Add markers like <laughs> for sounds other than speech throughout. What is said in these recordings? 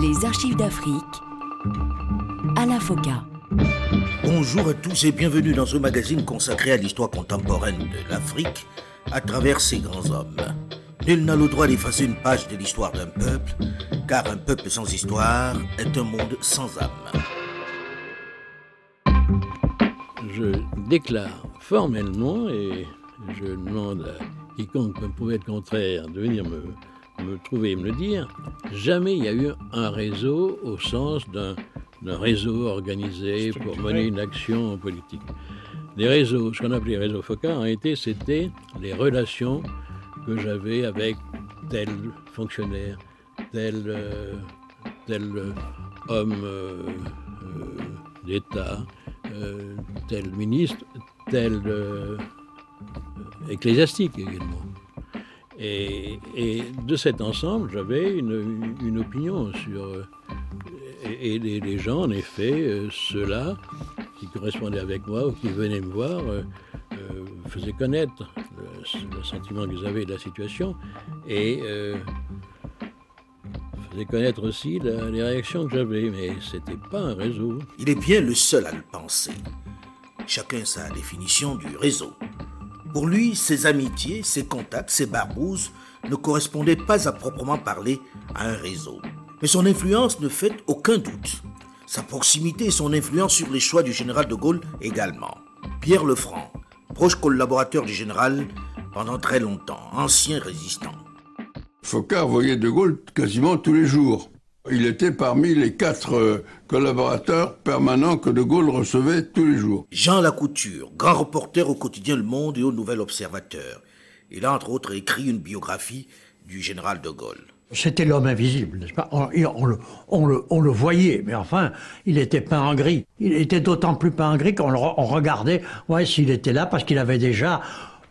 Les archives d'Afrique. Alain Foka. Bonjour à tous et bienvenue dans ce magazine consacré à l'histoire contemporaine de l'Afrique à travers ses grands hommes. Nul n'a le droit d'effacer une page de l'histoire d'un peuple, car un peuple sans histoire est un monde sans âme. Je déclare formellement et je demande à quiconque me pouvait être contraire de venir me, me trouver et me le dire, jamais il y a eu un réseau au sens d'un réseau organisé pour mener une action politique. Les réseaux, ce qu'on appelait les réseaux FOCA, en été, c'était les relations que j'avais avec tel fonctionnaire, tel, euh, tel euh, homme euh, d'État, tel ministre, tel ecclésiastique également. Et, de cet ensemble, j'avais une, opinion sur. Et, les, gens, en effet, ceux-là, qui correspondaient avec moi ou qui venaient me voir, faisaient connaître le, sentiment qu'ils avaient de la situation et euh, faisaient connaître aussi les réactions que j'avais, mais c'était pas un réseau. Il est bien le seul à le penser. Chacun sa définition du réseau. Pour lui, ses amitiés, ses contacts, ses barbouzes ne correspondaient pas à proprement parler à un réseau. Mais son influence ne fait aucun doute. Sa proximité et son influence sur les choix du général de Gaulle également. Pierre Lefranc, proche collaborateur du général pendant très longtemps, ancien résistant. Focard voyait de Gaulle quasiment tous les jours. Il était parmi les quatre euh, collaborateurs permanents que De Gaulle recevait tous les jours. Jean Lacouture, grand reporter au quotidien Le Monde et au Nouvel Observateur. Il a entre autres écrit une biographie du général De Gaulle. C'était l'homme invisible, n'est-ce pas? On, le, voyait, mais enfin, il était peint en gris. Il était d'autant plus peint en gris qu'on regardait ouais, s'il était là parce qu'il avait déjà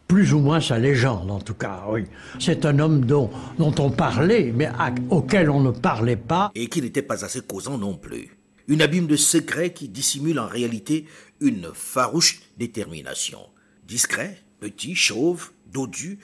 plus ou moins sa légende, en tout cas, oui. C'est un homme dont, dont on parlait, mais auquel on ne parlait pas. Et qui n'était pas assez causant non plus. Une abîme de secrets qui dissimule en réalité une farouche détermination. Discret, petit, chauve, dodu,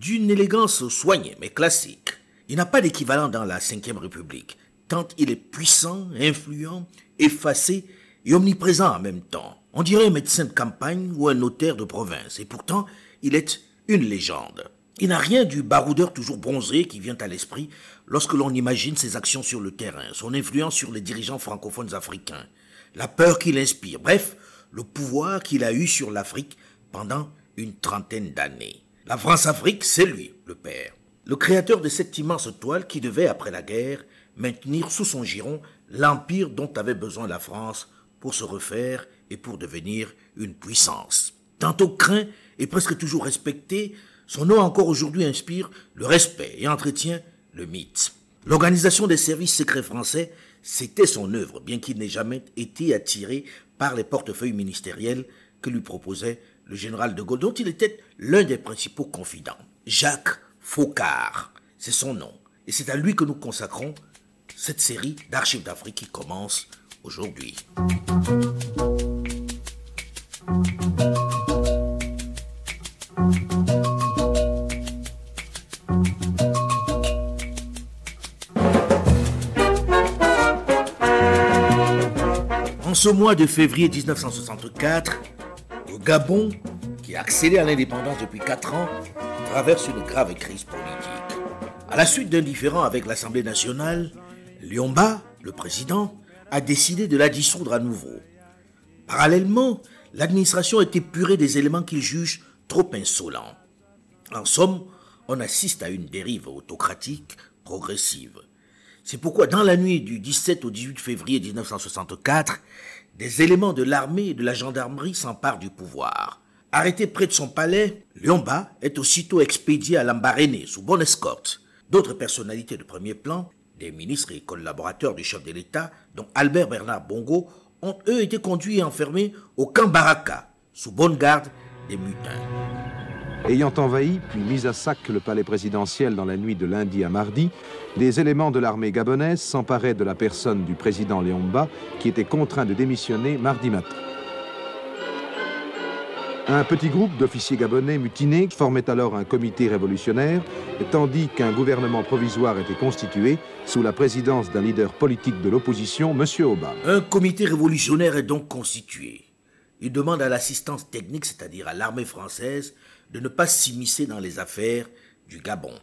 d'une élégance soignée mais classique. Il n'a pas d'équivalent dans la Ve République, tant il est puissant, influent, effacé et omniprésent en même temps. On dirait un médecin de campagne ou un notaire de province, et pourtant, il est une légende. Il n'a rien du baroudeur toujours bronzé qui vient à l'esprit lorsque l'on imagine ses actions sur le terrain, son influence sur les dirigeants francophones africains, la peur qu'il inspire, bref, le pouvoir qu'il a eu sur l'Afrique pendant une trentaine d'années. La France-Afrique, c'est lui, le père le créateur de cette immense toile qui devait, après la guerre, maintenir sous son giron l'empire dont avait besoin la France pour se refaire et pour devenir une puissance. Tantôt craint et presque toujours respecté, son nom encore aujourd'hui inspire le respect et entretient le mythe. L'organisation des services secrets français, c'était son œuvre, bien qu'il n'ait jamais été attiré par les portefeuilles ministériels que lui proposait le général de Gaulle, dont il était l'un des principaux confidents. Jacques Faucard, c'est son nom. Et c'est à lui que nous consacrons cette série d'archives d'Afrique qui commence aujourd'hui. Ce mois de février 1964, le Gabon, qui a accédé à l'indépendance depuis 4 ans, traverse une grave crise politique. À la suite d'un différend avec l'Assemblée nationale, Lyomba, le président, a décidé de la dissoudre à nouveau. Parallèlement, l'administration est épurée des éléments qu'il juge trop insolents. En somme, on assiste à une dérive autocratique progressive. C'est pourquoi dans la nuit du 17 au 18 février 1964, des éléments de l'armée et de la gendarmerie s'emparent du pouvoir. Arrêté près de son palais, Lyomba est aussitôt expédié à Lambaréné sous bonne escorte. D'autres personnalités de premier plan, des ministres et collaborateurs du chef de l'État, dont Albert Bernard Bongo, ont eux été conduits et enfermés au camp Baraka, sous bonne garde des mutins. Ayant envahi puis mis à sac le palais présidentiel dans la nuit de lundi à mardi, des éléments de l'armée gabonaise s'emparaient de la personne du président Léomba, qui était contraint de démissionner mardi matin. Un petit groupe d'officiers gabonais mutinés formait alors un comité révolutionnaire, tandis qu'un gouvernement provisoire était constitué sous la présidence d'un leader politique de l'opposition, M. Obama. Un comité révolutionnaire est donc constitué. Il demande à l'assistance technique, c'est-à-dire à, l'armée française, de ne pas s'immiscer dans les affaires du Gabon.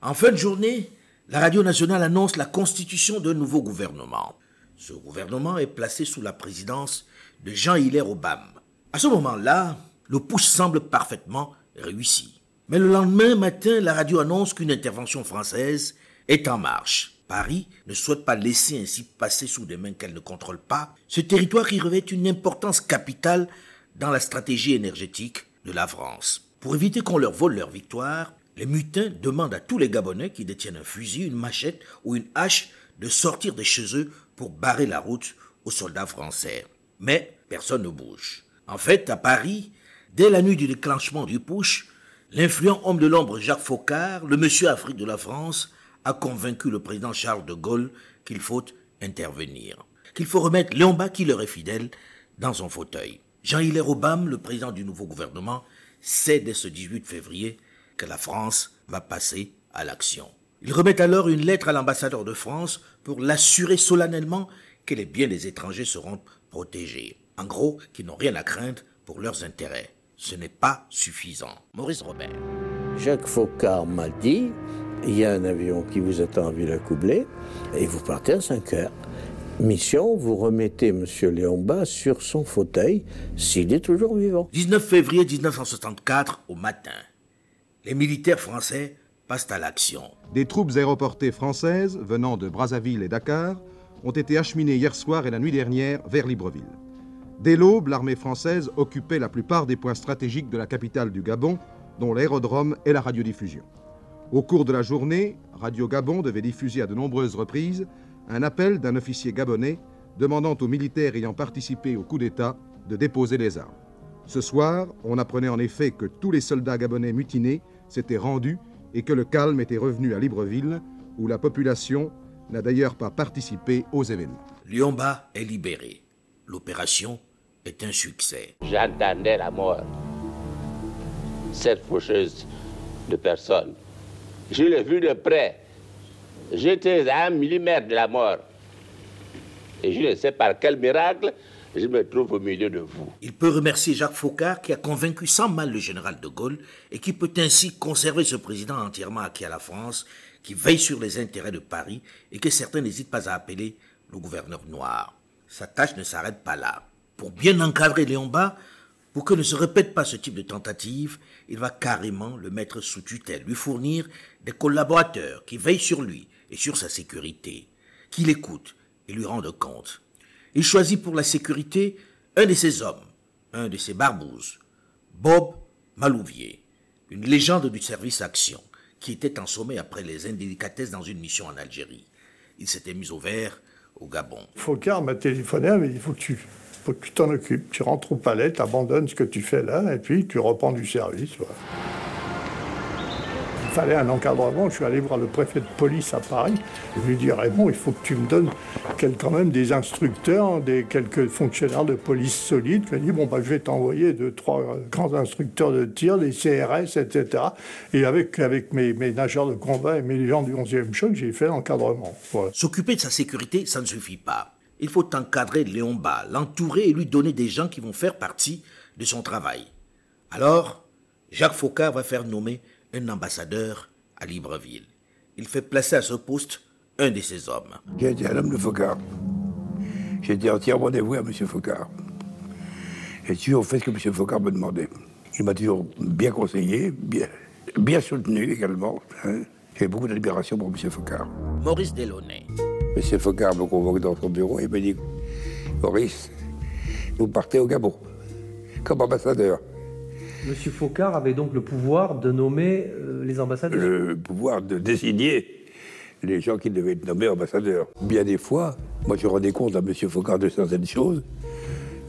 En fin de journée, la radio nationale annonce la constitution d'un nouveau gouvernement. Ce gouvernement est placé sous la présidence de Jean-Hilaire Obama. À ce moment-là, le push semble parfaitement réussi. Mais le lendemain matin, la radio annonce qu'une intervention française est en marche. Paris ne souhaite pas laisser ainsi passer sous des mains qu'elle ne contrôle pas ce territoire qui revêt une importance capitale dans la stratégie énergétique de la France. Pour éviter qu'on leur vole leur victoire, les mutins demandent à tous les Gabonais qui détiennent un fusil, une machette ou une hache de sortir de chez eux pour barrer la route aux soldats français. Mais personne ne bouge. En fait, à Paris, Dès la nuit du déclenchement du push, l'influent homme de l'ombre Jacques Faucard, le monsieur Afrique de la France, a convaincu le président Charles de Gaulle qu'il faut intervenir, qu'il faut remettre Léon qui leur est fidèle, dans son fauteuil. Jean-Hilaire Obama, le président du nouveau gouvernement, sait dès ce 18 février que la France va passer à l'action. Il remet alors une lettre à l'ambassadeur de France pour l'assurer solennellement que les biens des étrangers seront protégés. En gros, qu'ils n'ont rien à craindre pour leurs intérêts ce n'est pas suffisant. Maurice Robert. Jacques Faucard m'a dit il y a un avion qui vous attend à Villacoublay et vous partez à 5 heures. Mission, vous remettez M. Léonba sur son fauteuil s'il est toujours vivant. 19 février 1964 au matin. Les militaires français passent à l'action. Des troupes aéroportées françaises venant de Brazzaville et Dakar ont été acheminées hier soir et la nuit dernière vers Libreville. Dès l'aube, l'armée française occupait la plupart des points stratégiques de la capitale du Gabon, dont l'aérodrome et la radiodiffusion. Au cours de la journée, Radio Gabon devait diffuser à de nombreuses reprises un appel d'un officier gabonais demandant aux militaires ayant participé au coup d'État de déposer les armes. Ce soir, on apprenait en effet que tous les soldats gabonais mutinés s'étaient rendus et que le calme était revenu à Libreville, où la population n'a d'ailleurs pas participé aux événements. Lyomba est libéré. L'opération est un succès. J'entendais la mort. Cette faucheuse de personnes. Je l'ai vue de près. J'étais à un millimètre de la mort. Et je ne sais par quel miracle je me trouve au milieu de vous. Il peut remercier Jacques Faucard qui a convaincu sans mal le général de Gaulle et qui peut ainsi conserver ce président entièrement acquis à la France, qui veille sur les intérêts de Paris et que certains n'hésitent pas à appeler le gouverneur noir. Sa tâche ne s'arrête pas là pour bien encadrer Léon Bas, pour que ne se répète pas ce type de tentative, il va carrément le mettre sous tutelle, lui fournir des collaborateurs qui veillent sur lui et sur sa sécurité, qui l'écoutent et lui rendent compte. Il choisit pour la sécurité un de ses hommes, un de ses barbouzes, Bob Malouvier, une légende du service action, qui était en après les indélicatesses dans une mission en Algérie. Il s'était mis au vert au Gabon. Faucard m'a téléphoné, mais il faut que tu faut que tu t'en occupes. Tu rentres au palais, tu abandonnes ce que tu fais là, et puis tu reprends du service. Il fallait un encadrement. Je suis allé voir le préfet de police à Paris. Je lui ai dit Raymond, il faut que tu me donnes quand même des instructeurs, des, quelques fonctionnaires de police solides. Il m'a dit bon, bah, je vais t'envoyer deux, trois grands instructeurs de tir, des CRS, etc. Et avec, mes, nageurs de combat et mes gens du 11e choc, j'ai fait l'encadrement. S'occuper de sa sécurité, ça ne suffit pas il faut encadrer Léon Bas, l'entourer et lui donner des gens qui vont faire partie de son travail. Alors, Jacques Faucard va faire nommer un ambassadeur à Libreville. Il fait placer à ce poste un de ses hommes. J'ai été un homme de Faucard. J'ai été entièrement dévoué à M. Faucard. J'ai toujours fait ce que M. Faucard me demandait. Il m'a toujours bien conseillé, bien, bien soutenu également. Hein. J'ai beaucoup d'admiration pour M. Faucard. Maurice Delaunay. M. Focard me convoque dans son bureau et me dit Maurice, vous partez au Gabon comme ambassadeur. M. Focard avait donc le pouvoir de nommer euh, les ambassadeurs Le pouvoir de désigner les gens qui devaient être nommés ambassadeurs. Bien des fois, moi je rendais compte à M. Focard de certaines choses.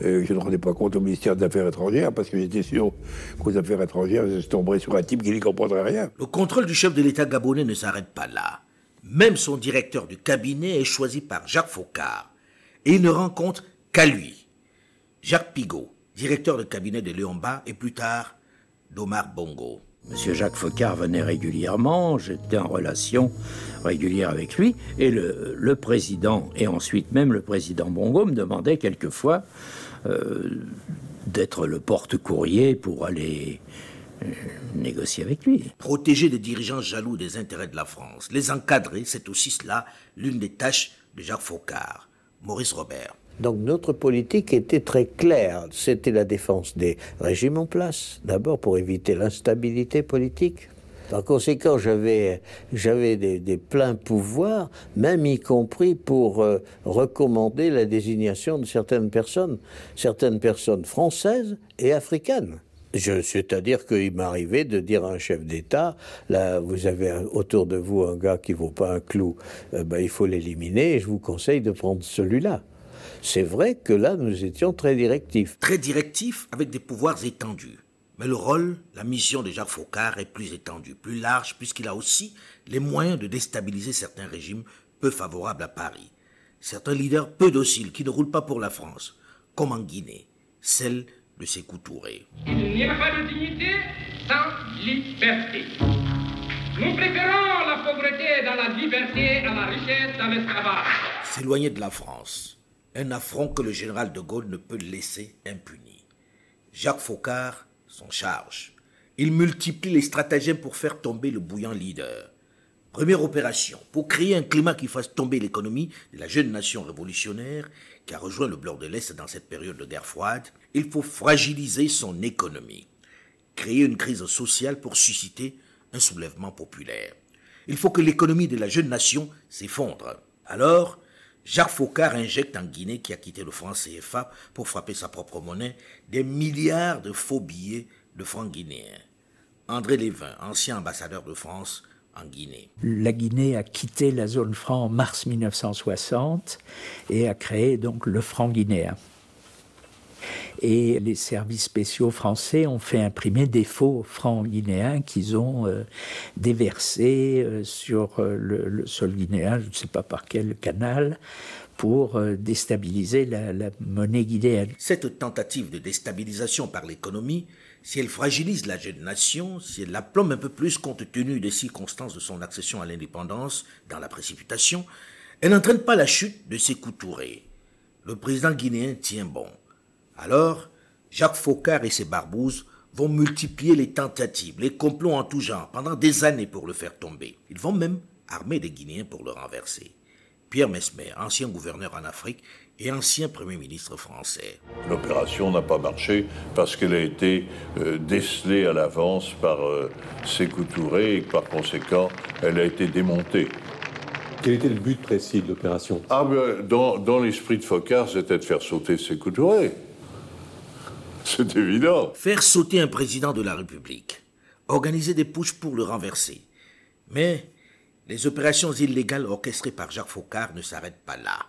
Euh, je ne rendais pas compte au ministère des Affaires étrangères parce que j'étais sûr qu'aux Affaires étrangères, je tomberais sur un type qui n'y comprendrait rien. Le contrôle du chef de l'État gabonais ne s'arrête pas là. Même son directeur du cabinet est choisi par Jacques Faucard, et il ne rencontre qu'à lui. Jacques Pigot, directeur de cabinet de Léon Bas et plus tard d'Omar Bongo. Monsieur Jacques Focard venait régulièrement, j'étais en relation régulière avec lui, et le, président, et ensuite même le président Bongo, me demandait quelquefois euh, d'être le porte-courrier pour aller négocier avec lui. Protéger les dirigeants jaloux des intérêts de la France, les encadrer, c'est aussi cela l'une des tâches de Jacques Faucard. Maurice Robert. Donc notre politique était très claire. C'était la défense des régimes en place, d'abord pour éviter l'instabilité politique. Par conséquent, j'avais, j'avais des, des, pleins pouvoirs, même y compris pour euh, recommander la désignation de certaines personnes, certaines personnes françaises et africaines. C'est-à-dire qu'il m'arrivait de dire à un chef d'État, là, vous avez autour de vous un gars qui vaut pas un clou, euh, ben, il faut l'éliminer et je vous conseille de prendre celui-là. C'est vrai que là, nous étions très directifs. Très directifs avec des pouvoirs étendus. Mais le rôle, la mission de Jacques Faucard est plus étendue, plus large, puisqu'il a aussi les moyens de déstabiliser certains régimes peu favorables à Paris. Certains leaders peu dociles qui ne roulent pas pour la France, comme en Guinée, celle de Sékou Touré. Il n'y a pas de dignité sans liberté. Nous préférons la pauvreté dans la liberté à la richesse dans l'esclavage. S'éloigner de la France, un affront que le général de Gaulle ne peut laisser impuni. Jacques Faucard s'en charge. Il multiplie les stratagèmes pour faire tomber le bouillant leader. Première opération, pour créer un climat qui fasse tomber l'économie de la jeune nation révolutionnaire qui a rejoint le bloc de l'Est dans cette période de guerre froide, il faut fragiliser son économie, créer une crise sociale pour susciter un soulèvement populaire. Il faut que l'économie de la jeune nation s'effondre. Alors, Jacques Faucard injecte en Guinée, qui a quitté le franc CFA pour frapper sa propre monnaie, des milliards de faux billets de francs guinéens. André Lévin, ancien ambassadeur de France en Guinée. La Guinée a quitté la zone franc en mars 1960 et a créé donc le franc guinéen. Et les services spéciaux français ont fait imprimer des faux francs guinéens qu'ils ont euh, déversés euh, sur euh, le, le, sol guinéen, je ne sais pas par quel canal, pour euh, déstabiliser la, la monnaie guinéenne. Cette tentative de déstabilisation par l'économie, si elle fragilise la jeune nation, si elle la plombe un peu plus compte tenu des circonstances de son accession à l'indépendance dans la précipitation, elle n'entraîne pas la chute de Sékou Touré. Le président guinéen tient bon. Alors, Jacques Faucard et ses barbouzes vont multiplier les tentatives, les complots en tout genre pendant des années pour le faire tomber. Ils vont même armer des Guinéens pour le renverser. Pierre Mesmer, ancien gouverneur en Afrique et ancien Premier ministre français. L'opération n'a pas marché parce qu'elle a été euh, décelée à l'avance par euh, Sékou Touré et que par conséquent, elle a été démontée. Quel était le but précis de l'opération? Ah, ben, Dans, dans l'esprit de Focard, c'était de faire sauter Sékou Touré. C'est évident. Faire sauter un président de la République. Organiser des pushs pour le renverser. Mais les opérations illégales orchestrées par Jacques Faucard ne s'arrêtent pas là.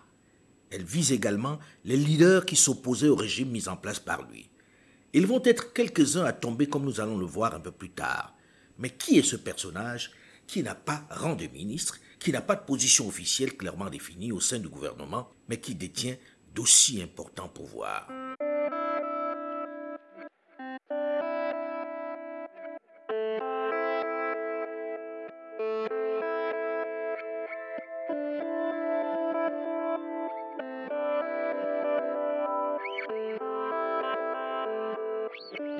Elles visent également les leaders qui s'opposaient au régime mis en place par lui. Ils vont être quelques-uns à tomber comme nous allons le voir un peu plus tard. Mais qui est ce personnage qui n'a pas rang de ministre, qui n'a pas de position officielle clairement définie au sein du gouvernement, mais qui détient d'aussi importants pouvoirs?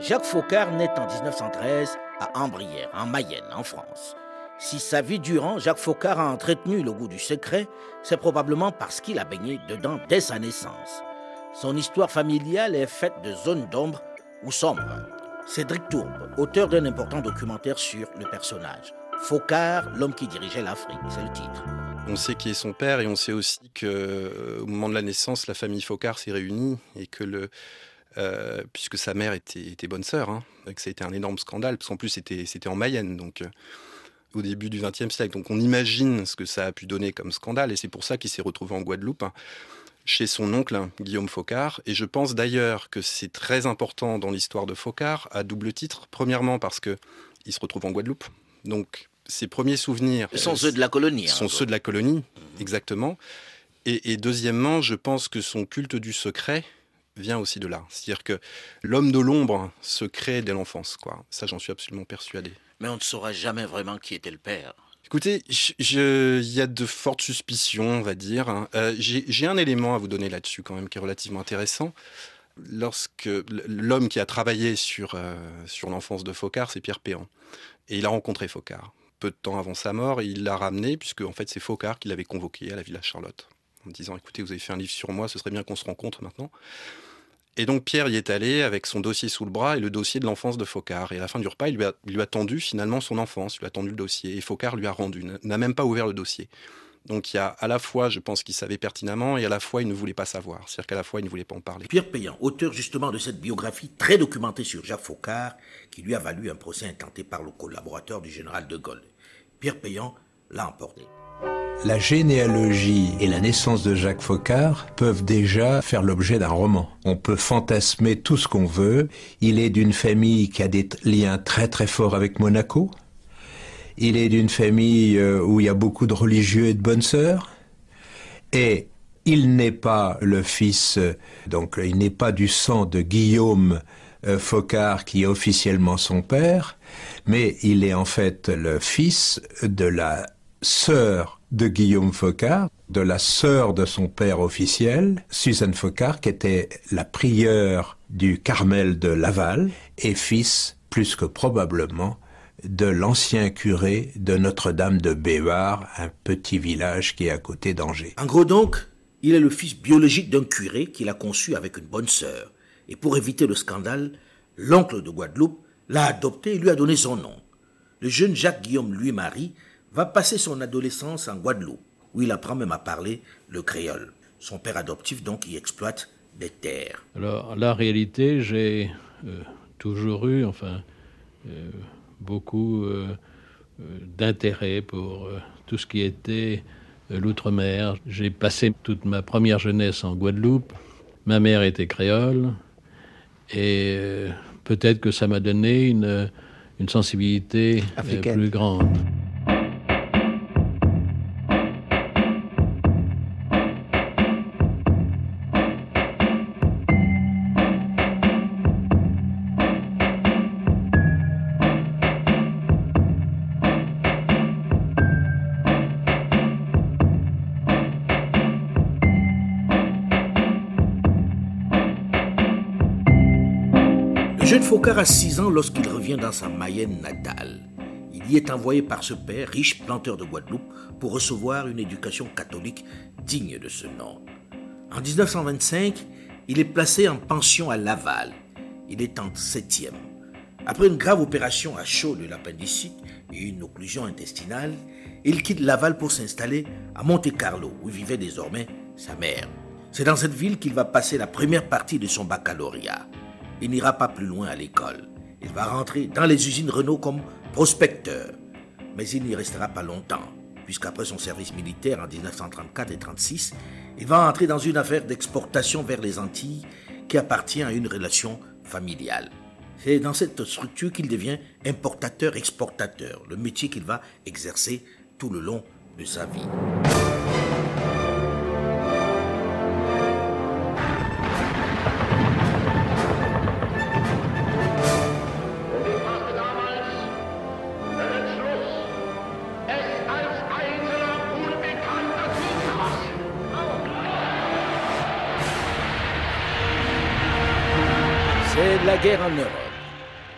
Jacques Faucard naît en 1913 à Ambrières, en Mayenne, en France. Si sa vie durant, Jacques Faucard a entretenu le goût du secret, c'est probablement parce qu'il a baigné dedans dès sa naissance. Son histoire familiale est faite de zones d'ombre ou sombres. Cédric Tourbe, auteur d'un important documentaire sur le personnage. Faucard, l'homme qui dirigeait l'Afrique, c'est le titre. On sait qui est son père et on sait aussi qu'au moment de la naissance, la famille Faucard s'est réunie et que le, euh, puisque sa mère était, était bonne sœur, hein, que ça a été un énorme scandale, parce qu'en plus c'était, c'était en Mayenne, donc euh, au début du XXe siècle. Donc on imagine ce que ça a pu donner comme scandale, et c'est pour ça qu'il s'est retrouvé en Guadeloupe, hein, chez son oncle, hein, Guillaume Faucard. Et je pense d'ailleurs que c'est très important dans l'histoire de Faucard, à double titre. Premièrement parce que il se retrouve en Guadeloupe, donc ses premiers souvenirs Ce sont ceux de la colonie. sont ceux de la colonie, exactement. Et, et deuxièmement, je pense que son culte du secret vient aussi de là. C'est-à-dire que l'homme de l'ombre se crée dès l'enfance, quoi. Ça, j'en suis absolument persuadé. Mais on ne saura jamais vraiment qui était le père. Écoutez, il y a de fortes suspicions, on va dire. Hein. Euh, j'ai un élément à vous donner là-dessus quand même qui est relativement intéressant. Lorsque l'homme qui a travaillé sur, euh, sur l'enfance de Focard, c'est Pierre Péan. Et il a rencontré Focard. Peu de temps avant sa mort, il l'a ramené, puisque en fait c'est Focard qui l'avait convoqué à la Villa Charlotte, en disant écoutez, vous avez fait un livre sur moi, ce serait bien qu'on se rencontre maintenant. Et donc Pierre y est allé avec son dossier sous le bras et le dossier de l'enfance de Focard. Et à la fin du repas, il lui a, lui a tendu finalement son enfance, il lui a tendu le dossier. Et Focard lui a rendu, n'a même pas ouvert le dossier. Donc il y a à la fois, je pense qu'il savait pertinemment, et à la fois il ne voulait pas savoir. C'est-à-dire qu'à la fois il ne voulait pas en parler. Pierre Payan, auteur justement de cette biographie très documentée sur Jacques Faucard, qui lui a valu un procès intenté par le collaborateur du général de Gaulle. Pierre Payan l'a emporté. La généalogie et la naissance de Jacques Faucard peuvent déjà faire l'objet d'un roman. On peut fantasmer tout ce qu'on veut. Il est d'une famille qui a des liens très très forts avec Monaco. Il est d'une famille euh, où il y a beaucoup de religieux et de bonnes sœurs. Et il n'est pas le fils, euh, donc il n'est pas du sang de Guillaume euh, Faucard qui est officiellement son père, mais il est en fait le fils de la sœur de Guillaume Faucard, de la sœur de son père officiel, Suzanne Faucard, qui était la prieure du Carmel de Laval, et fils, plus que probablement, de l'ancien curé de Notre-Dame de Bévar, un petit village qui est à côté d'Angers. En gros donc, il est le fils biologique d'un curé qu'il a conçu avec une bonne sœur. Et pour éviter le scandale, l'oncle de Guadeloupe l'a adopté et lui a donné son nom. Le jeune Jacques-Guillaume Louis-Marie va passer son adolescence en Guadeloupe, où il apprend même à parler le créole. Son père adoptif donc y exploite des terres. Alors la réalité, j'ai euh, toujours eu, enfin, euh, beaucoup euh, d'intérêt pour tout ce qui était l'outre-mer. J'ai passé toute ma première jeunesse en Guadeloupe. Ma mère était créole et peut-être que ça m'a donné une, une sensibilité plus grande. Faucard a 6 ans lorsqu'il revient dans sa Mayenne natale. Il y est envoyé par ce père, riche planteur de Guadeloupe, pour recevoir une éducation catholique digne de ce nom. En 1925, il est placé en pension à Laval. Il est en septième. Après une grave opération à chaud de l'appendicite et une occlusion intestinale, il quitte Laval pour s'installer à Monte-Carlo, où vivait désormais sa mère. C'est dans cette ville qu'il va passer la première partie de son baccalauréat il n'ira pas plus loin à l'école. Il va rentrer dans les usines Renault comme prospecteur. Mais il n'y restera pas longtemps, puisqu'après son service militaire en 1934 et 1936, il va entrer dans une affaire d'exportation vers les Antilles qui appartient à une relation familiale. C'est dans cette structure qu'il devient importateur-exportateur, le métier qu'il va exercer tout le long de sa vie. Guerre en Europe.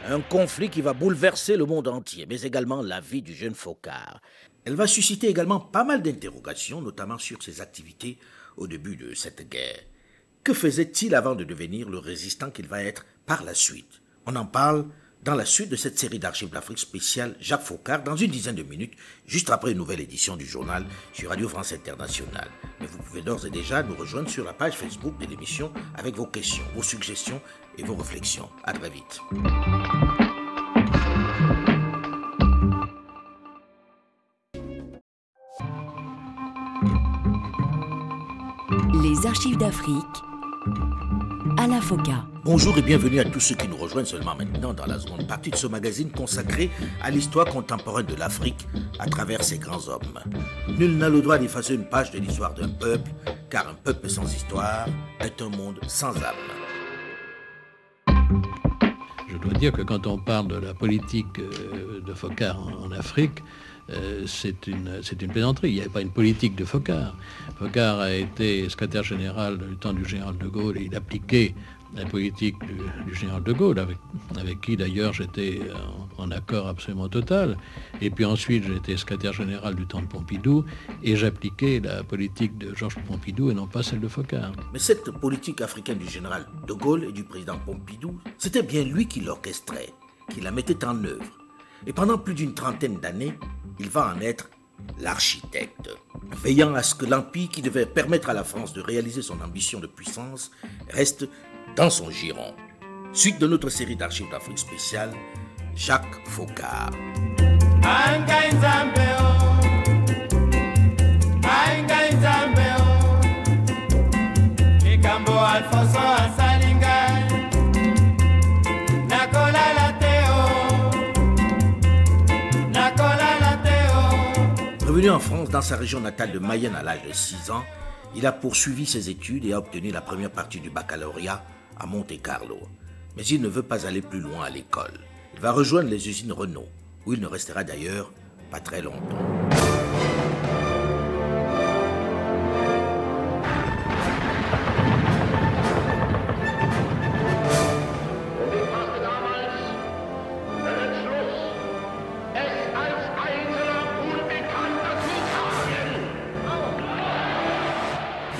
Un conflit qui va bouleverser le monde entier, mais également la vie du jeune Focard. Elle va susciter également pas mal d'interrogations, notamment sur ses activités au début de cette guerre. Que faisait-il avant de devenir le résistant qu'il va être par la suite? On en parle dans la suite de cette série d'archives d'Afrique spéciale Jacques Faucard dans une dizaine de minutes, juste après une nouvelle édition du journal sur Radio France Internationale. Mais vous pouvez d'ores et déjà nous rejoindre sur la page Facebook de l'émission avec vos questions, vos suggestions et vos réflexions. À très vite. Les archives d'Afrique Bonjour et bienvenue à tous ceux qui nous rejoignent seulement maintenant dans la seconde partie de ce magazine consacré à l'histoire contemporaine de l'Afrique à travers ses grands hommes. Nul n'a le droit d'effacer une page de l'histoire d'un peuple, car un peuple sans histoire est un monde sans âme. Je dois dire que quand on parle de la politique euh, de Focard en, Afrique, euh, c'est une, plaisanterie. Il n'y avait pas une politique de Focard. Focard a été secrétaire général du temps du général de Gaulle et il appliquait la politique du, général de Gaulle, avec, avec qui d'ailleurs j'étais en, accord absolument total. Et puis ensuite j'étais secrétaire général du temps de Pompidou et j'appliquais la politique de Georges Pompidou et non pas celle de Focard. Mais cette politique africaine du général de Gaulle et du président Pompidou, c'était bien lui qui l'orchestrait, qui la mettait en œuvre. Et pendant plus d'une trentaine d'années, il va en être l'architecte, veillant à ce que l'empire qui devait permettre à la France de réaliser son ambition de puissance reste dans son giron. Suite de notre série d'archives d'Afrique spéciale, Jacques Faucard. En France dans sa région natale de Mayenne à l'âge de 6 ans, il a poursuivi ses études et a obtenu la première partie du baccalauréat à Monte Carlo. Mais il ne veut pas aller plus loin à l'école. Il va rejoindre les usines Renault, où il ne restera d'ailleurs pas très longtemps.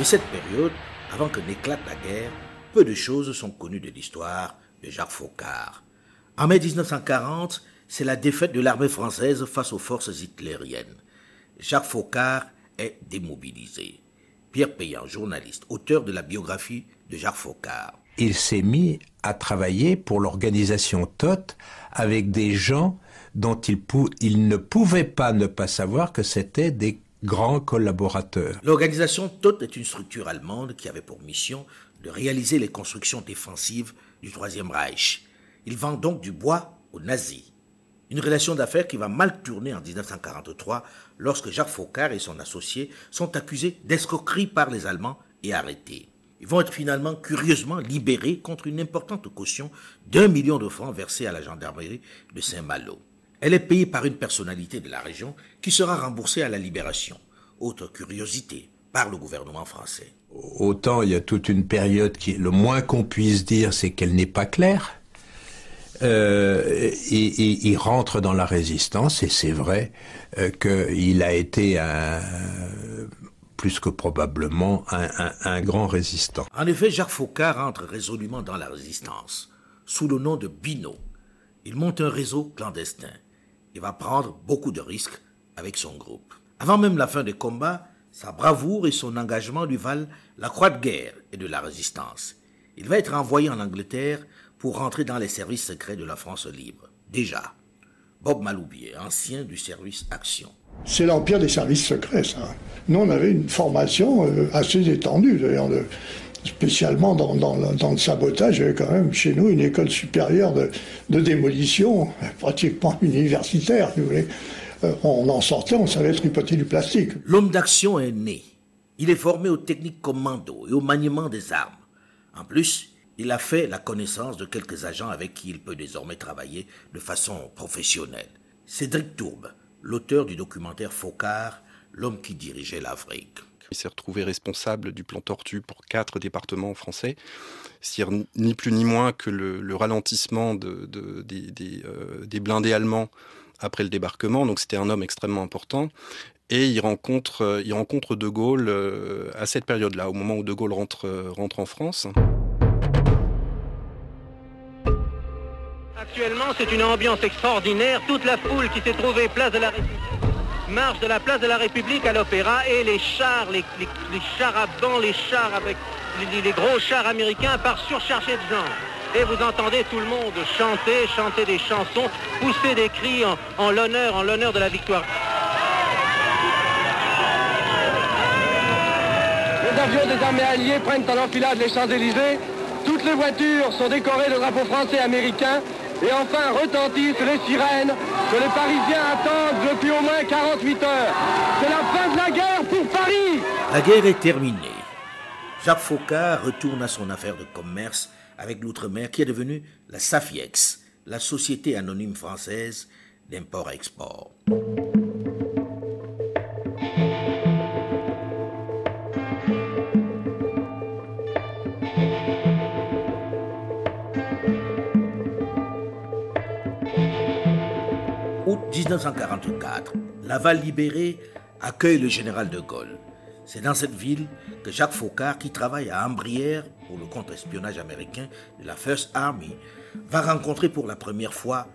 Cette période, avant que n'éclate la guerre, peu de choses sont connues de l'histoire de Jacques Faucard. En mai 1940, c'est la défaite de l'armée française face aux forces hitlériennes. Jacques Faucard est démobilisé. Pierre Payan, journaliste, auteur de la biographie de Jacques Faucard. Il s'est mis à travailler pour l'organisation TOT avec des gens dont il, il ne pouvait pas ne pas savoir que c'était des grands collaborateurs. L'organisation TOT est une structure allemande qui avait pour mission de réaliser les constructions défensives du Troisième Reich. Il vend donc du bois aux nazis. Une relation d'affaires qui va mal tourner en 1943 lorsque Jacques Faucard et son associé sont accusés d'escroquerie par les Allemands et arrêtés. Ils vont être finalement curieusement libérés contre une importante caution d'un million de francs versée à la gendarmerie de Saint-Malo. Elle est payée par une personnalité de la région qui sera remboursée à la libération. Autre curiosité, par le gouvernement français autant il y a toute une période qui, le moins qu'on puisse dire, c'est qu'elle n'est pas claire. Euh, il rentre dans la résistance et c'est vrai euh, qu'il a été plus que probablement un, grand résistant. En effet, Jacques Faucard rentre résolument dans la résistance, sous le nom de Bino. Il monte un réseau clandestin. Il va prendre beaucoup de risques avec son groupe. Avant même la fin des combats, sa bravoure et son engagement lui valent la croix de guerre et de la résistance. Il va être envoyé en Angleterre pour rentrer dans les services secrets de la France libre. Déjà, Bob Maloubier, ancien du service Action. C'est l'empire des services secrets, ça. Nous, on avait une formation euh, assez étendue, d'ailleurs, spécialement dans, le sabotage. Il y avait quand même chez nous une école supérieure de, démolition, <laughs> pratiquement universitaire, si vous voulez. Euh, on en sortait, on savait tripoter du plastique. L'homme d'action est né. Il est formé aux techniques commando et au maniement des armes. En plus, il a fait la connaissance de quelques agents avec qui il peut désormais travailler de façon professionnelle. Cédric Tourbe, l'auteur du documentaire Focard, l'homme qui dirigeait l'Afrique. Il s'est retrouvé responsable du plan Tortue pour quatre départements français. C'est-à-dire ni plus ni moins que le, ralentissement euh, des blindés allemands après le débarquement, donc c'était un homme extrêmement important. Et il rencontre, euh, De Gaulle euh, à cette période-là, au moment où De Gaulle rentre, rentre en France. Actuellement, c'est une ambiance extraordinaire. Toute la foule qui s'est trouvée place de la République marche de la place de la République à l'Opéra et les chars, les, chars à banc, les chars avec les, gros chars américains partent surcharger de gens et vous entendez tout le monde chanter, chanter des chansons, pousser des cris en, l'honneur, en l'honneur de la victoire. Les avions des armées alliées prennent en enfilade les Champs-Élysées. Toutes les voitures sont décorées de drapeaux français et américains. Et enfin retentissent les sirènes que les Parisiens attendent depuis au moins 48 heures. C'est la fin de la guerre pour Paris La guerre est terminée. Jacques Faucard retourne à son affaire de commerce avec l'outre-mer qui est devenue la SAFIEX, la Société anonyme française d'import-export. 1944, Laval libéré accueille le général de Gaulle. C'est dans cette ville que Jacques Faucard, qui travaille à Ambrières pour le contre-espionnage américain de la First Army, va rencontrer pour la première fois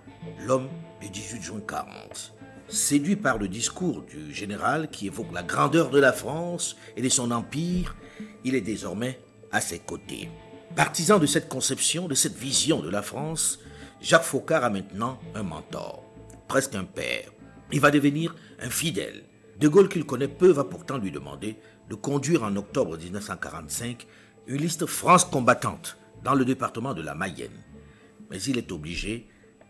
l'homme du 18 juin 40. Séduit par le discours du général qui évoque la grandeur de la France et de son empire, il est désormais à ses côtés. Partisan de cette conception, de cette vision de la France, Jacques Faucard a maintenant un mentor, presque un père. Il va devenir un fidèle. De Gaulle, qu'il connaît peu, va pourtant lui demander de conduire en octobre 1945 une liste France combattante dans le département de la Mayenne. Mais il est obligé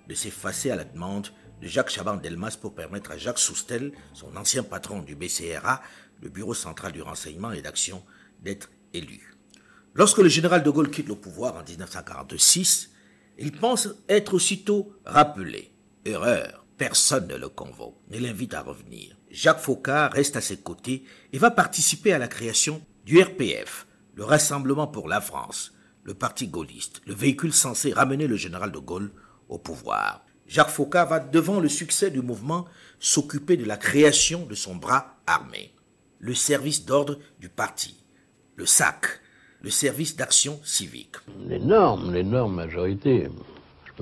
de s'effacer à la demande de Jacques Chaban-Delmas pour permettre à Jacques Soustel, son ancien patron du BCRA, le Bureau central du renseignement et d'action, d'être élu. Lorsque le général de Gaulle quitte le pouvoir en 1946, il pense être aussitôt rappelé. Erreur, personne ne le convoque, ne l'invite à revenir. Jacques Faucard reste à ses côtés et va participer à la création du RPF, le Rassemblement pour la France, le parti gaulliste, le véhicule censé ramener le général de Gaulle au pouvoir. Jacques Faucard va, devant le succès du mouvement, s'occuper de la création de son bras armé, le service d'ordre du parti, le SAC, le service d'action civique. L'énorme, l'énorme majorité,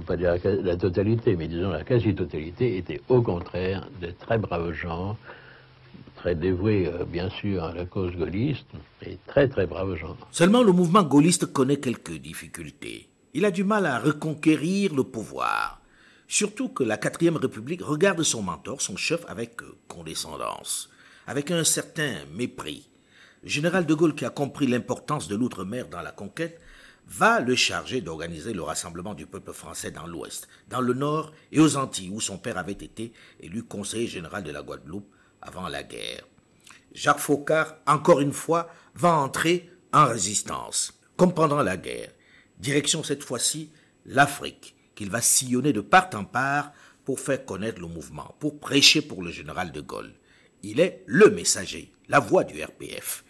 pas dire la totalité, mais disons la quasi-totalité, était au contraire de très braves gens, très dévoués euh, bien sûr à la cause gaulliste, et très très braves gens. Seulement le mouvement gaulliste connaît quelques difficultés. Il a du mal à reconquérir le pouvoir. Surtout que la quatrième République regarde son mentor, son chef, avec euh, condescendance, avec un certain mépris. Le général de Gaulle, qui a compris l'importance de l'outre-mer dans la conquête, va le charger d'organiser le rassemblement du peuple français dans l'Ouest, dans le Nord et aux Antilles, où son père avait été élu conseiller général de la Guadeloupe avant la guerre. Jacques Faucard, encore une fois, va entrer en résistance, comme pendant la guerre. Direction cette fois-ci l'Afrique, qu'il va sillonner de part en part pour faire connaître le mouvement, pour prêcher pour le général de Gaulle. Il est le messager, la voix du RPF.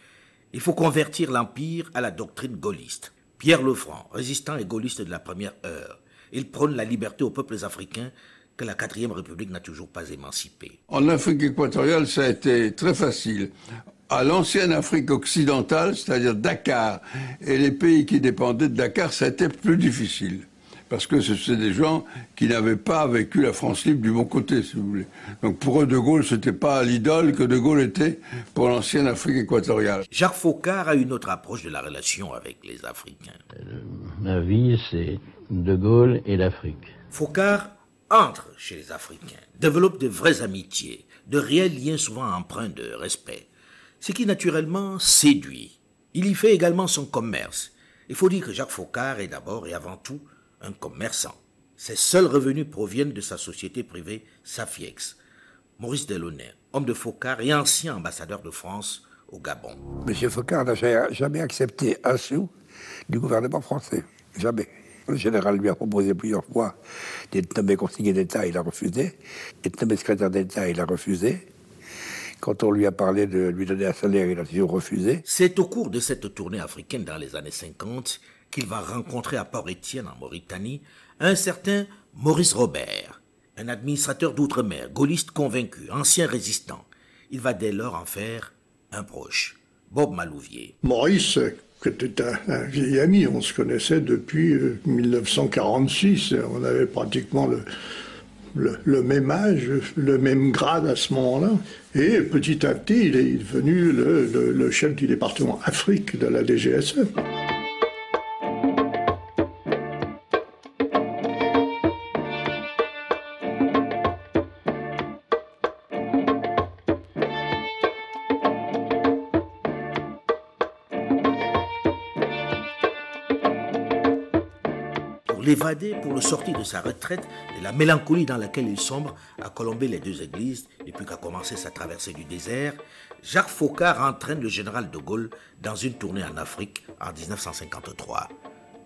Il faut convertir l'Empire à la doctrine gaulliste. Pierre Lefranc, résistant et gaulliste de la première heure, il prône la liberté aux peuples africains que la quatrième République n'a toujours pas émancipés. En Afrique équatoriale, ça a été très facile. À l'ancienne Afrique occidentale, c'est-à-dire Dakar, et les pays qui dépendaient de Dakar, ça a été plus difficile parce que c'est des gens qui n'avaient pas vécu la France libre du bon côté, si vous voulez. Donc pour eux, De Gaulle, c'était pas l'idole que De Gaulle était pour l'ancienne Afrique équatoriale. Jacques Faucard a une autre approche de la relation avec les Africains. Ma vie, c'est De Gaulle et l'Afrique. Faucard entre chez les Africains, développe de vraies amitiés, de réels liens souvent empreints de respect, ce qui naturellement séduit. Il y fait également son commerce. Il faut dire que Jacques Faucard est d'abord et avant tout un commerçant. Ses seuls revenus proviennent de sa société privée Safiex. Maurice Delaunay, homme de Faucard et ancien ambassadeur de France au Gabon. Monsieur Faucard n'a jamais accepté un sou du gouvernement français. Jamais. Le général lui a proposé plusieurs fois d'être nommé conseiller d'État, il a refusé. D'être nommé secrétaire d'État, il a refusé. Quand on lui a parlé de lui donner un salaire, il a toujours refusé. C'est au cours de cette tournée africaine dans les années 50 qu'il va rencontrer à Port-Étienne, en Mauritanie, un certain Maurice Robert, un administrateur d'outre-mer, gaulliste convaincu, ancien résistant. Il va dès lors en faire un proche, Bob Malouvier. Maurice, qui était un, vieil ami, on se connaissait depuis 1946, on avait pratiquement le, même âge, le même grade à ce moment-là. Et petit à petit, il est devenu le, le chef du département Afrique de la DGSE. Pour le sortir de sa retraite, de la mélancolie dans laquelle il sombre, à colomber les deux églises depuis qu'a commencé sa traversée du désert, Jacques Faucard entraîne le général de Gaulle dans une tournée en Afrique en 1953.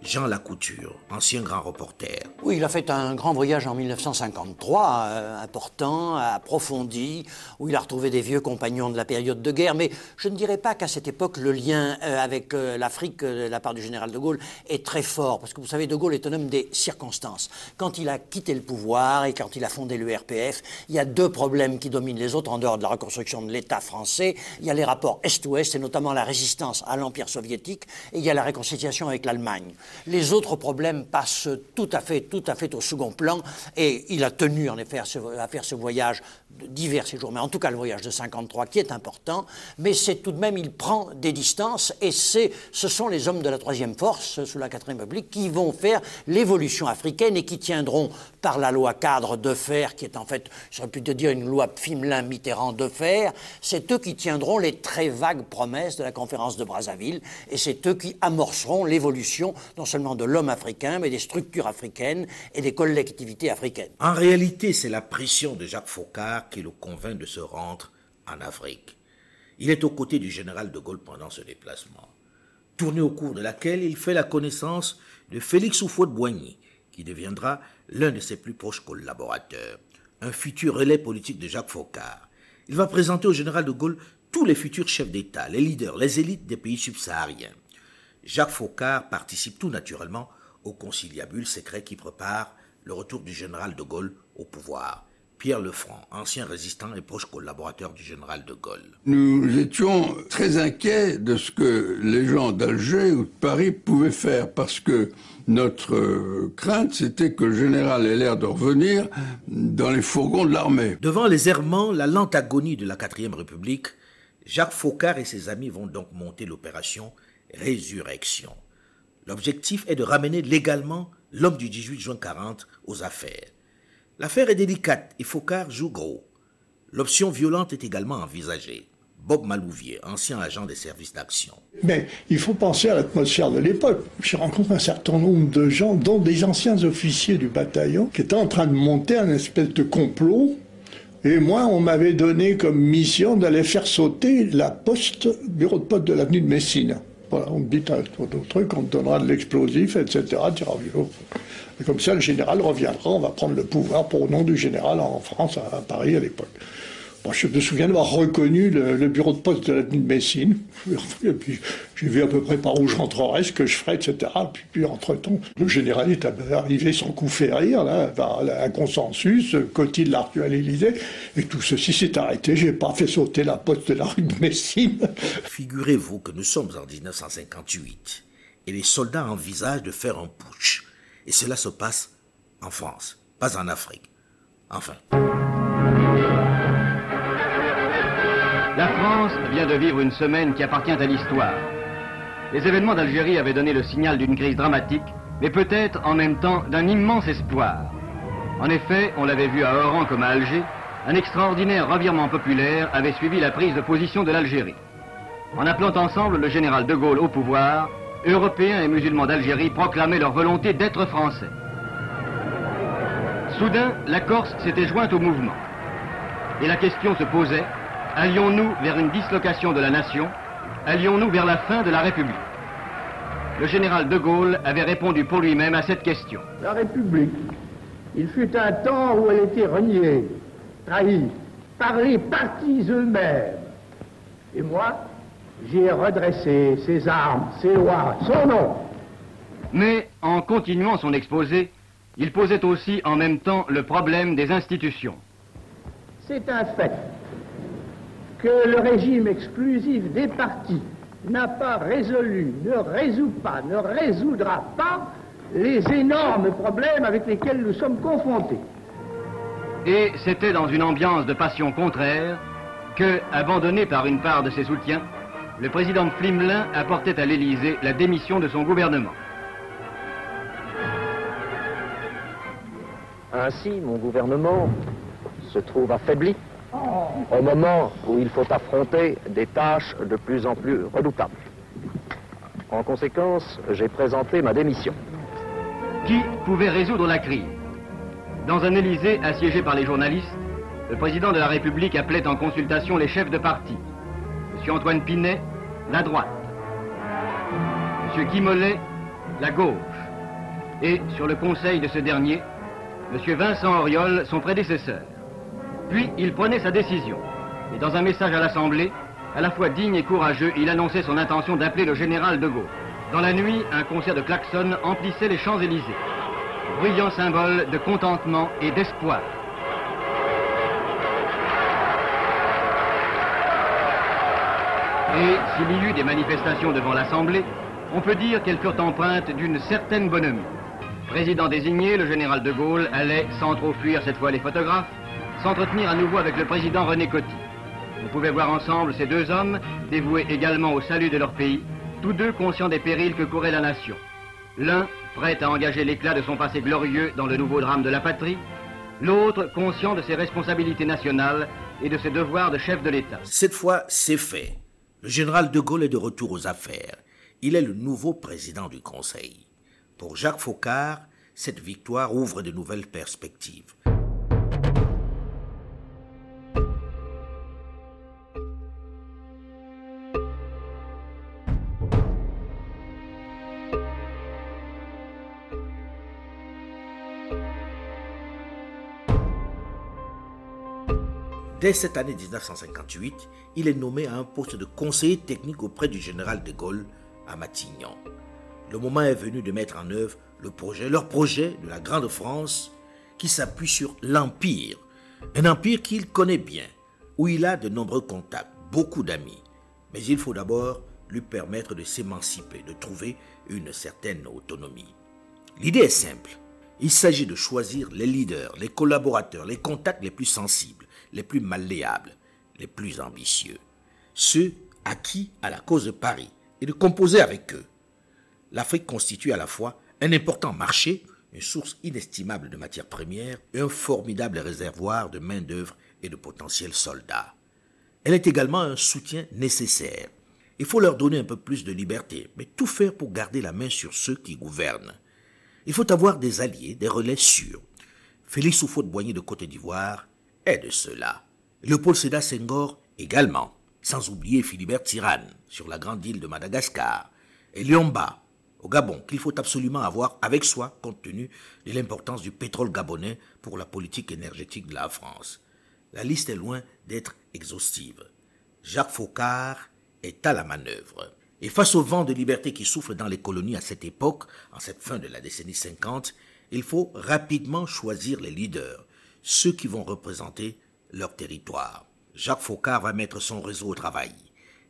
Jean Lacouture, ancien grand reporter. Oui, il a fait un grand voyage en 1953, euh, important, approfondi, où il a retrouvé des vieux compagnons de la période de guerre. Mais je ne dirais pas qu'à cette époque, le lien euh, avec euh, l'Afrique de la part du général de Gaulle est très fort. Parce que vous savez, de Gaulle est un homme des circonstances. Quand il a quitté le pouvoir et quand il a fondé le RPF, il y a deux problèmes qui dominent les autres en dehors de la reconstruction de l'État français. Il y a les rapports Est-Ouest et notamment la résistance à l'Empire soviétique et il y a la réconciliation avec l'Allemagne. Les autres problèmes passent tout à fait, au second plan. Et il a tenu en effet à, faire ce voyage divers séjours, mais en tout cas le voyage de 53 qui est important, mais c'est tout de même, il prend des distances et c'est, ce sont les hommes de la troisième force sous la quatrième République qui vont faire l'évolution africaine et qui tiendront par la loi cadre de fer, qui est en fait, j'aurais pu te dire une loi Fimelin-Mitterrand de fer, c'est eux qui tiendront les très vagues promesses de la conférence de Brazzaville et c'est eux qui amorceront l'évolution non seulement de l'homme africain, mais des structures africaines et des collectivités africaines. En réalité, c'est la pression de Jacques Faucard qui le convainc de se rendre en Afrique. Il est aux côtés du général de Gaulle pendant ce déplacement, tournée au cours de laquelle il fait la connaissance de Félix Houphouët-Boigny, qui deviendra l'un de ses plus proches collaborateurs, un futur relais politique de Jacques Faucard. Il va présenter au général de Gaulle tous les futurs chefs d'État, les leaders, les élites des pays subsahariens. Jacques Faucard participe tout naturellement au conciliabule secret qui prépare le retour du général de Gaulle au pouvoir. Pierre Lefranc, ancien résistant et proche collaborateur du général de Gaulle. Nous étions très inquiets de ce que les gens d'Alger ou de Paris pouvaient faire parce que notre crainte, c'était que le général ait l'air de revenir dans les fourgons de l'armée. Devant les errements, la lente agonie de la quatrième République, Jacques Faucard et ses amis vont donc monter l'opération Résurrection. L'objectif est de ramener légalement l'homme du 18 juin 40 aux affaires. L'affaire est délicate et Faucard joue gros. L'option violente est également envisagée. Bob Malouvier, ancien agent des services d'action. Mais il faut penser à l'atmosphère de l'époque. J'ai rencontré un certain nombre de gens, dont des anciens officiers du bataillon, qui étaient en train de monter un espèce de complot. Et moi, on m'avait donné comme mission d'aller faire sauter la poste, bureau de poste de l'avenue de Messine. Voilà, on me dit un truc, on te donnera de l'explosif, etc. Comme ça, le général reviendra, on va prendre le pouvoir pour au nom du général en France, à Paris à l'époque je me souviens d'avoir reconnu le, bureau de poste de l'avenue de Messine. <laughs> J'ai vu à peu près par où je rentrerais, ce que je ferais, etc. Puis, entre-temps, le général est arrivé sans coup fait rire, là, un consensus, Coty l'a reçu à l'Élysée, et tout ceci s'est arrêté. J'ai pas fait sauter la poste de la rue de Messine. <laughs> Figurez-vous que nous sommes en 1958, et les soldats envisagent de faire un putsch. Et cela se passe en France, pas en Afrique. Enfin. La France vient de vivre une semaine qui appartient à l'histoire. Les événements d'Algérie avaient donné le signal d'une crise dramatique, mais peut-être en même temps d'un immense espoir. En effet, on l'avait vu à Oran comme à Alger, un extraordinaire revirement populaire avait suivi la prise de position de l'Algérie. En appelant ensemble le général de Gaulle au pouvoir, Européens et musulmans d'Algérie proclamaient leur volonté d'être français. Soudain, la Corse s'était jointe au mouvement. Et la question se posait, Allions-nous vers une dislocation de la nation? Allions-nous vers la fin de la République? Le général de Gaulle avait répondu pour lui-même à cette question. La République, il fut un temps où elle était reniée, trahie par les partis eux-mêmes. Et moi, j'ai redressé ses armes, ses lois, son nom. Mais en continuant son exposé, il posait aussi en même temps le problème des institutions. C'est un fait que le régime exclusif des partis n'a pas résolu, ne résout pas, ne résoudra pas les énormes problèmes avec lesquels nous sommes confrontés. Et c'était dans une ambiance de passion contraire que, abandonné par une part de ses soutiens, le président Flimelin apportait à l'Élysée la démission de son gouvernement. Ainsi, mon gouvernement se trouve affaibli au moment où il faut affronter des tâches de plus en plus redoutables. En conséquence, j'ai présenté ma démission. Qui pouvait résoudre la crise? Dans un Élysée assiégé par les journalistes, le président de la République appelait en consultation les chefs de parti. M. Antoine Pinet, la droite. M. Guy la gauche. et, sur le conseil de ce dernier, M. Vincent Auriol, son prédécesseur. Puis il prenait sa décision. Et dans un message à l'Assemblée, à la fois digne et courageux, il annonçait son intention d'appeler le général de Gaulle. Dans la nuit, un concert de klaxons emplissait les Champs-Élysées. Bruyant symbole de contentement et d'espoir. Et s'il y eut des manifestations devant l'Assemblée, on peut dire qu'elles furent empreintes d'une certaine bonhomie. Président désigné, le général de Gaulle allait, sans trop fuir cette fois les photographes, s'entretenir à nouveau avec le président René Coty. On pouvait voir ensemble ces deux hommes, dévoués également au salut de leur pays, tous deux conscients des périls que courait la nation. L'un, prêt à engager l'éclat de son passé glorieux dans le nouveau drame de la patrie, l'autre conscient de ses responsabilités nationales et de ses devoirs de chef de l'État. Cette fois, c'est fait. Le général de Gaulle est de retour aux affaires. Il est le nouveau président du Conseil. Pour Jacques Faucard, cette victoire ouvre de nouvelles perspectives. Dès cette année 1958, il est nommé à un poste de conseiller technique auprès du général de Gaulle à Matignon. Le moment est venu de mettre en œuvre leur projet de la Grande France qui s'appuie sur l'Empire. Un empire qu'il connaît bien, où il a de nombreux contacts, beaucoup d'amis. Mais il faut d'abord lui permettre de s'émanciper, de trouver une certaine autonomie. L'idée est simple. Il s'agit de choisir les leaders, les collaborateurs, les contacts les plus sensibles, les plus malléables, les plus ambitieux, ceux acquis à la cause de Paris, et de composer avec eux. L'Afrique constitue à la fois un important marché, une source inestimable de matières premières et un formidable réservoir de main-d'œuvre et de potentiels soldats. Elle est également un soutien nécessaire. Il faut leur donner un peu plus de liberté, mais tout faire pour garder la main sur ceux qui gouvernent. Il faut avoir des alliés, des relais sûrs. Félix Houphouët-Boigny de Côte d'Ivoire est de cela. Léopold Sédar Senghor également, sans oublier Philibert Tirane sur la grande île de Madagascar, et Liomba au Gabon, qu'il faut absolument avoir avec soi compte tenu de l'importance du pétrole gabonais pour la politique énergétique de la France. La liste est loin d'être exhaustive. Jacques Faucard est à la manœuvre. Et face au vent de liberté qui souffle dans les colonies à cette époque, en cette fin de la décennie 50, il faut rapidement choisir les leaders, ceux qui vont représenter leur territoire. Jacques Faucard va mettre son réseau au travail.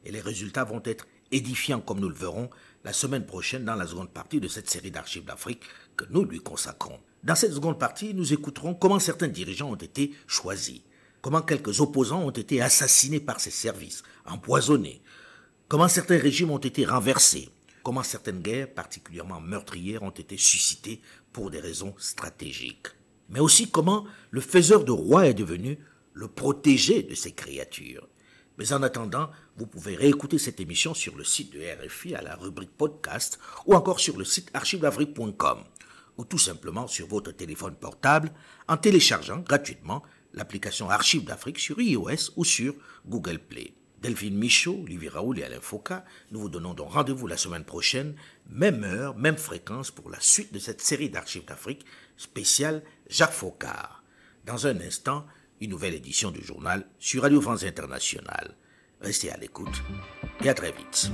Et les résultats vont être édifiants comme nous le verrons la semaine prochaine dans la seconde partie de cette série d'archives d'Afrique que nous lui consacrons. Dans cette seconde partie, nous écouterons comment certains dirigeants ont été choisis, comment quelques opposants ont été assassinés par ses services, empoisonnés, comment certains régimes ont été renversés, comment certaines guerres particulièrement meurtrières ont été suscitées pour des raisons stratégiques, mais aussi comment le faiseur de rois est devenu le protégé de ces créatures? Mais en attendant, vous pouvez réécouter cette émission sur le site de RFI à la rubrique podcast ou encore sur le site archiveafrique.com ou tout simplement sur votre téléphone portable en téléchargeant gratuitement l'application Archives d'Afrique sur iOS ou sur Google Play. Delphine Michaud, Olivier Raoul et Alain Foucault, nous vous donnons donc rendez-vous la semaine prochaine, même heure, même fréquence pour la suite de cette série d'Archives d'Afrique spéciale Jacques Faucard. Dans un instant, une nouvelle édition du journal sur Radio France Internationale. Restez à l'écoute et à très vite.